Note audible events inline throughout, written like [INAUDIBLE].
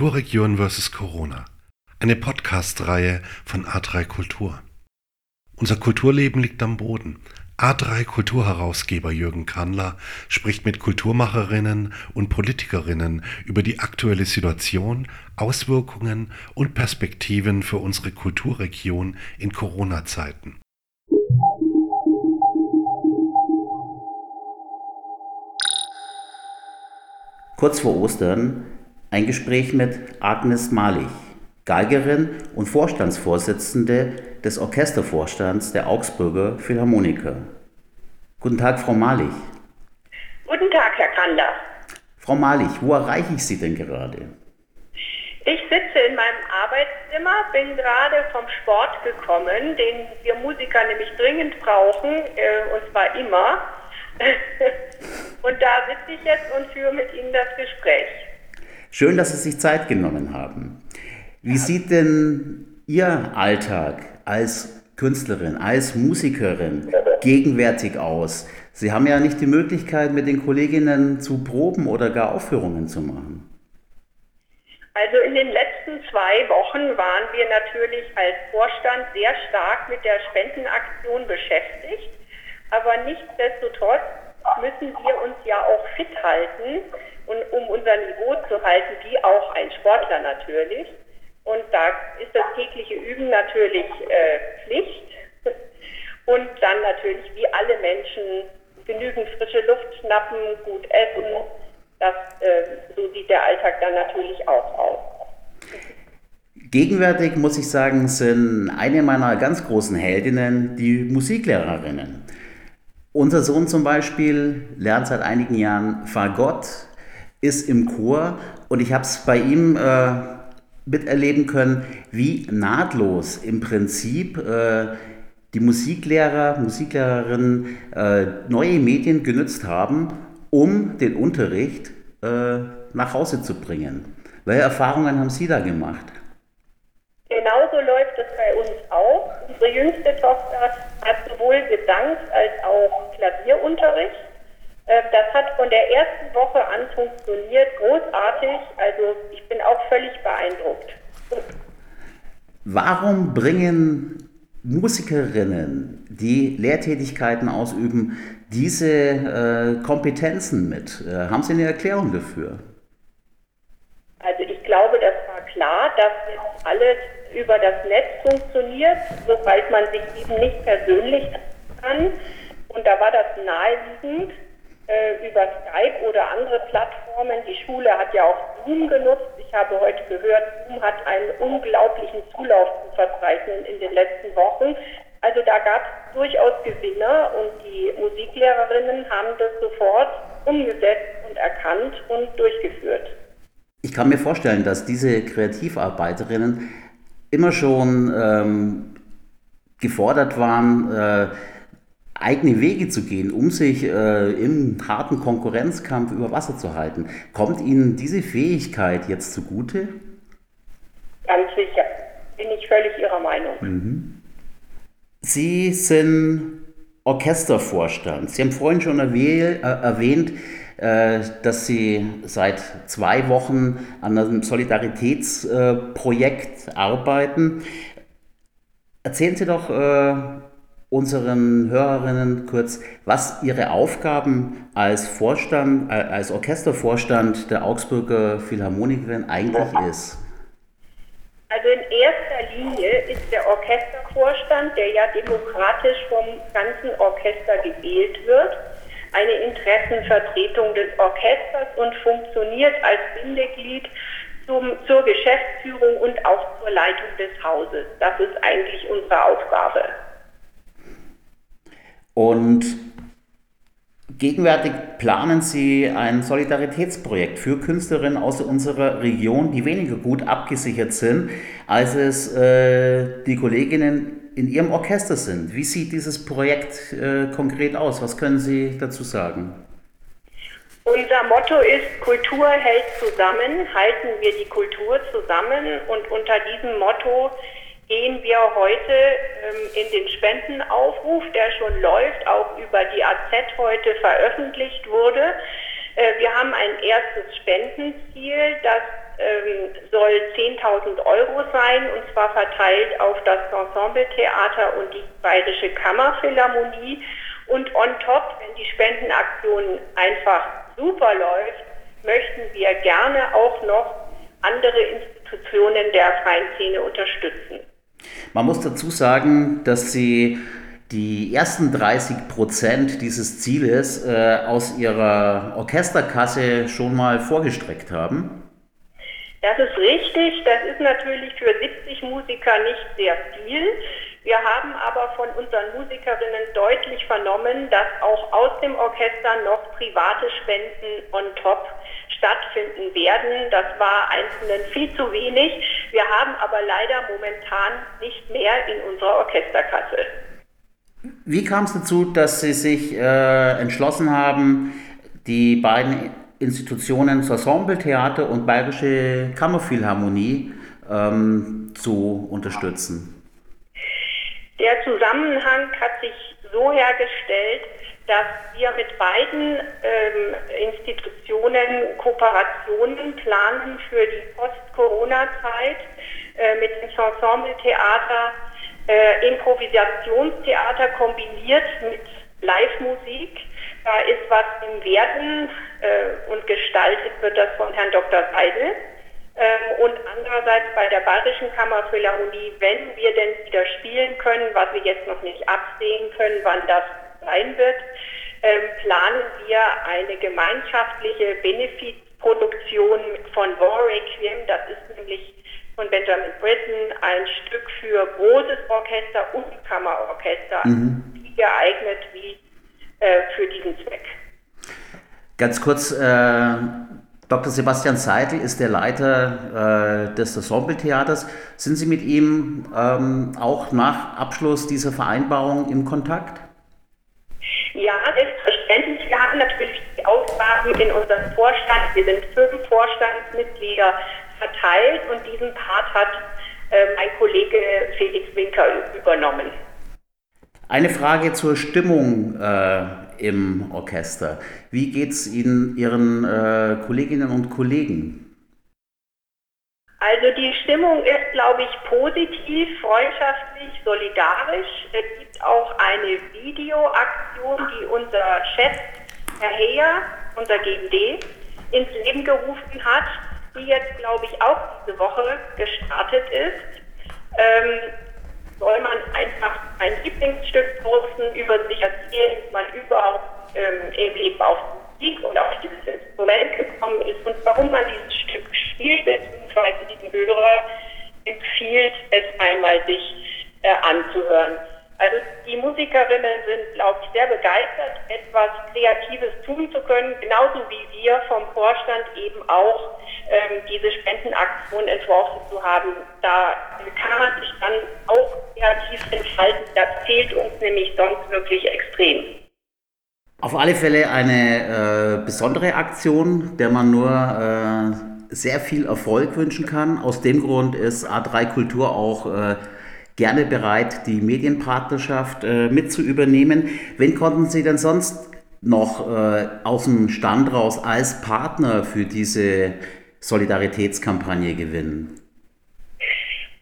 Kulturregion vs. Corona. Eine Podcast-Reihe von A3 Kultur. Unser Kulturleben liegt am Boden. A3 Kulturherausgeber Jürgen Kandler spricht mit Kulturmacherinnen und Politikerinnen über die aktuelle Situation, Auswirkungen und Perspektiven für unsere Kulturregion in Corona-Zeiten. Kurz vor Ostern ein Gespräch mit Agnes Malich, Geigerin und Vorstandsvorsitzende des Orchestervorstands der Augsburger Philharmoniker. Guten Tag, Frau Malich. Guten Tag, Herr Kandler. Frau Malich, wo erreiche ich Sie denn gerade? Ich sitze in meinem Arbeitszimmer, bin gerade vom Sport gekommen, den wir Musiker nämlich dringend brauchen, äh, und zwar immer. [LAUGHS] und da sitze ich jetzt und führe mit Ihnen das Gespräch. Schön, dass Sie sich Zeit genommen haben. Wie sieht denn Ihr Alltag als Künstlerin, als Musikerin gegenwärtig aus? Sie haben ja nicht die Möglichkeit, mit den Kolleginnen zu proben oder gar Aufführungen zu machen. Also in den letzten zwei Wochen waren wir natürlich als Vorstand sehr stark mit der Spendenaktion beschäftigt. Aber nichtsdestotrotz müssen wir uns ja auch fit halten, und, um unser Niveau zu halten, wie auch ein Sportler natürlich. Und da ist das tägliche Üben natürlich äh, Pflicht. [LAUGHS] Und dann natürlich wie alle Menschen genügend frische Luft schnappen, gut essen. Das, äh, so sieht der Alltag dann natürlich auch aus. Gegenwärtig muss ich sagen, sind eine meiner ganz großen Heldinnen die Musiklehrerinnen. Unser Sohn zum Beispiel lernt seit einigen Jahren Fagott, ist im Chor und ich habe es bei ihm äh, miterleben können, wie nahtlos im Prinzip äh, die Musiklehrer, Musiklehrerinnen äh, neue Medien genützt haben, um den Unterricht äh, nach Hause zu bringen. Welche Erfahrungen haben Sie da gemacht? Genauso läuft es bei uns auch. Unsere jüngste Tochter hat sowohl Gesangs- als auch Klavierunterricht. Äh, das hat von der ersten Woche an funktioniert, großartig. Also ich bin auch völlig beeindruckt. Warum bringen Musikerinnen, die Lehrtätigkeiten ausüben, diese äh, Kompetenzen mit? Äh, haben Sie eine Erklärung dafür? Also ich glaube, das war klar, dass alles über das Netz funktioniert, sobald man sich eben nicht persönlich kann. Und da war das naheliegend äh, über Skype oder andere Plattformen. Die Schule hat ja auch Zoom genutzt. Ich habe heute gehört, Zoom hat einen unglaublichen Zulauf zu verzeichnen in den letzten Wochen. Also da gab es durchaus Gewinner und die Musiklehrerinnen haben das sofort umgesetzt und erkannt und durchgeführt. Ich kann mir vorstellen, dass diese Kreativarbeiterinnen immer schon ähm, gefordert waren, äh, eigene Wege zu gehen, um sich äh, im harten Konkurrenzkampf über Wasser zu halten. Kommt Ihnen diese Fähigkeit jetzt zugute? Ganz sicher, bin ich völlig Ihrer Meinung. Mhm. Sie sind Orchestervorstand. Sie haben vorhin schon erwäh äh, erwähnt, äh, dass Sie seit zwei Wochen an einem Solidaritätsprojekt äh, arbeiten. Erzählen Sie doch äh, unseren Hörerinnen kurz, was Ihre Aufgaben als Vorstand, als Orchestervorstand der Augsburger Philharmonikerin eigentlich ist. Also in erster Linie ist der Orchestervorstand, der ja demokratisch vom ganzen Orchester gewählt wird, eine Interessenvertretung des Orchesters und funktioniert als Bindeglied zum, zur Geschäftsführung und auch zur Leitung des Hauses. Das ist eigentlich unsere Aufgabe. Und gegenwärtig planen Sie ein Solidaritätsprojekt für Künstlerinnen aus unserer Region, die weniger gut abgesichert sind, als es äh, die Kolleginnen in Ihrem Orchester sind. Wie sieht dieses Projekt äh, konkret aus? Was können Sie dazu sagen? Unser Motto ist, Kultur hält zusammen, halten wir die Kultur zusammen und unter diesem Motto gehen wir heute ähm, in den Spendenaufruf, der schon läuft, auch über die AZ heute veröffentlicht wurde. Äh, wir haben ein erstes Spendenziel, das ähm, soll 10.000 Euro sein und zwar verteilt auf das Ensembletheater und die Bayerische Kammerphilharmonie. Und on top, wenn die Spendenaktion einfach super läuft, möchten wir gerne auch noch andere Institutionen der freien Szene unterstützen. Man muss dazu sagen, dass Sie die ersten 30 Prozent dieses Zieles äh, aus Ihrer Orchesterkasse schon mal vorgestreckt haben. Das ist richtig. Das ist natürlich für 70 Musiker nicht sehr viel. Wir haben aber von unseren Musikerinnen deutlich vernommen, dass auch aus dem Orchester noch private Spenden on top stattfinden werden. Das war einzelnen viel zu wenig. Wir haben aber leider momentan nicht mehr in unserer Orchesterkasse. Wie kam es dazu, dass Sie sich äh, entschlossen haben, die beiden Institutionen Ensembletheater und Bayerische Kammerphilharmonie ähm, zu unterstützen? Der Zusammenhang hat sich so hergestellt, dass wir mit beiden ähm, Institutionen Kooperationen planen für die Post-Corona-Zeit äh, mit dem Ensembletheater, äh, Improvisationstheater kombiniert mit Live-Musik. Da ist was im Werden äh, und gestaltet wird das von Herrn Dr. Seidel. Ähm, und andererseits bei der Bayerischen Kammerphilharmonie, wenn wir denn wieder spielen können, was wir jetzt noch nicht absehen können, wann das sein wird, ähm, planen wir eine gemeinschaftliche Benefizproduktion von War Requiem. Das ist nämlich von Benjamin Britten ein Stück für großes Orchester und Kammerorchester, mhm. wie geeignet wie äh, für diesen Zweck. Ganz kurz, äh, Dr. Sebastian Seidel ist der Leiter äh, des Ensembletheaters. Sind Sie mit ihm ähm, auch nach Abschluss dieser Vereinbarung im Kontakt? Ja, selbstverständlich. Wir haben natürlich die Aufgaben in unserem Vorstand. Wir sind fünf Vorstandsmitglieder verteilt und diesen Part hat äh, mein Kollege Felix Winker übernommen. Eine Frage zur Stimmung äh, im Orchester. Wie geht es Ihnen, Ihren äh, Kolleginnen und Kollegen? Also die Stimmung ist, glaube ich, positiv, freundschaftlich, solidarisch. Es gibt auch eine Videoaktion, die unser Chef, Herr Heyer, unser GMD, ins Leben gerufen hat die jetzt, glaube ich, auch diese Woche gestartet ist, ähm, soll man einfach ein Lieblingsstück posten, über sich erzählen, man überhaupt ähm, im auf Musik und auf dieses Instrument gekommen ist und warum man dieses Stück spielt, beziehungsweise diesen Hörer empfiehlt, es einmal sich äh, anzuhören. Also die Musikerinnen sind, glaube ich, sehr begeistert, etwas Kreatives tun zu können, genauso wie wir vom Vorstand eben auch ähm, diese Spendenaktion entworfen zu haben. Da kann man sich dann auch kreativ entfalten. Das fehlt uns nämlich sonst wirklich extrem. Auf alle Fälle eine äh, besondere Aktion, der man nur äh, sehr viel Erfolg wünschen kann. Aus dem Grund ist A3 Kultur auch äh, gerne bereit, die Medienpartnerschaft äh, mit zu übernehmen. Wen konnten Sie denn sonst noch äh, aus dem Stand raus als Partner für diese Solidaritätskampagne gewinnen?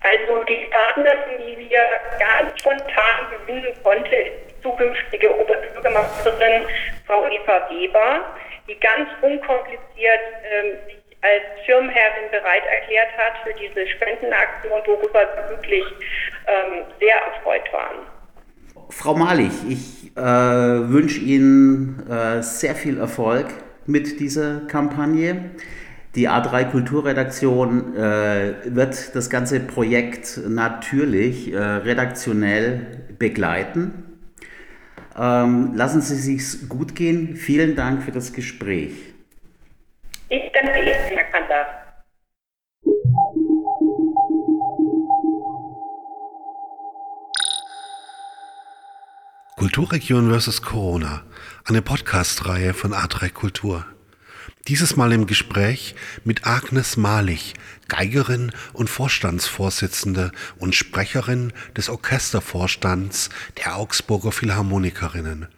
Also die Partnerin, die wir ganz spontan gewinnen konnten, ist die zukünftige Oberbürgermeisterin Frau Eva Weber, die ganz unkompliziert ähm, sich als Schirmherrin bereit erklärt hat für diese Spendenaktion, worüber wir wirklich ähm, sehr erfreut waren. Frau Malich, ich äh, wünsche Ihnen äh, sehr viel Erfolg mit dieser Kampagne. Die A3 Kulturredaktion äh, wird das ganze Projekt natürlich äh, redaktionell begleiten. Ähm, lassen Sie sich gut gehen. Vielen Dank für das Gespräch. Ich danke Ihnen, Herr Kanter. Kulturregion vs. Corona, eine Podcast-Reihe von A3 Kultur. Dieses Mal im Gespräch mit Agnes Malich, Geigerin und Vorstandsvorsitzende und Sprecherin des Orchestervorstands der Augsburger Philharmonikerinnen.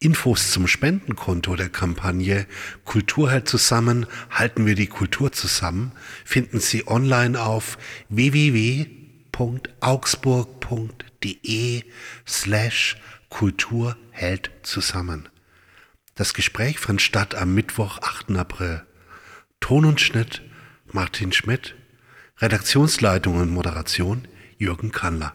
Infos zum Spendenkonto der Kampagne Kultur hält zusammen, halten wir die Kultur zusammen finden Sie online auf www.augsburg.de slash Kultur hält zusammen. Das Gespräch fand statt am Mittwoch, 8. April. Ton und Schnitt Martin Schmidt, Redaktionsleitung und Moderation Jürgen Kannler.